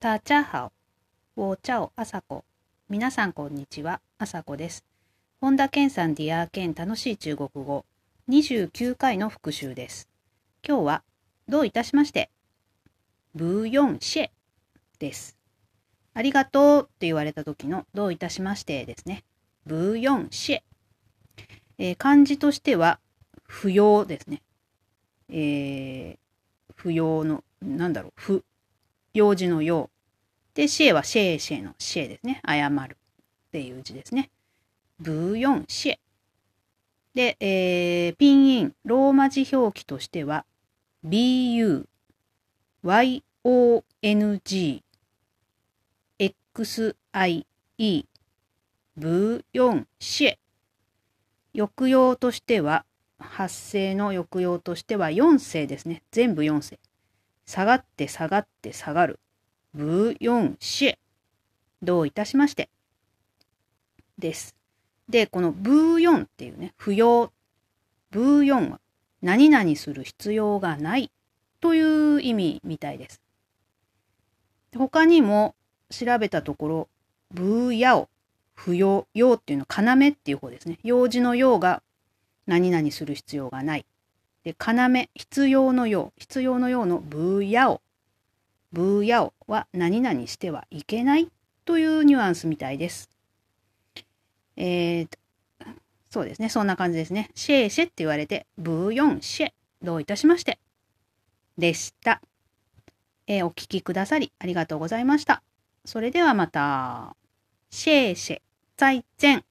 大家好。我叫朝子。皆さんこんにちは。朝子です。本田健さんディアー健楽しい中国語29回の復習です。今日はどういたしましてブーヨンシェです。ありがとうって言われた時のどういたしましてですね。ブーヨンシェ。えー漢字としては不要ですね。えー不要の、なんだろう、不、用事の用。で、シェはシェーシェのシェですね。謝るっていう字ですね。ブーヨンシェ。で、えーピンイン、ローマ字表記としては、bu, y-o-n-g, x-i-e, ブーヨンシェ。抑揚としては、発声の抑揚としては4声ですね。全部4声。下がって下がって下がる。ブヨンシェ。どういたしまして。です。で、このブーヨンっていうね、不要。ブーヨンは何々する必要がないという意味みたいです。他にも調べたところ、ブーヤオ、不要、要っていうのは要っていう方ですね。用事の用が何々する必要がない。で、要、必要の用、必要の用のブーヤオ。ブーヤオは何々してはいけないというニュアンスみたいです。えー、そうですね。そんな感じですね。シェーシェって言われて、ブーヨンシェ。どういたしまして。でした。えーお聞きくださりありがとうございました。それではまた。シェーシェ。再见。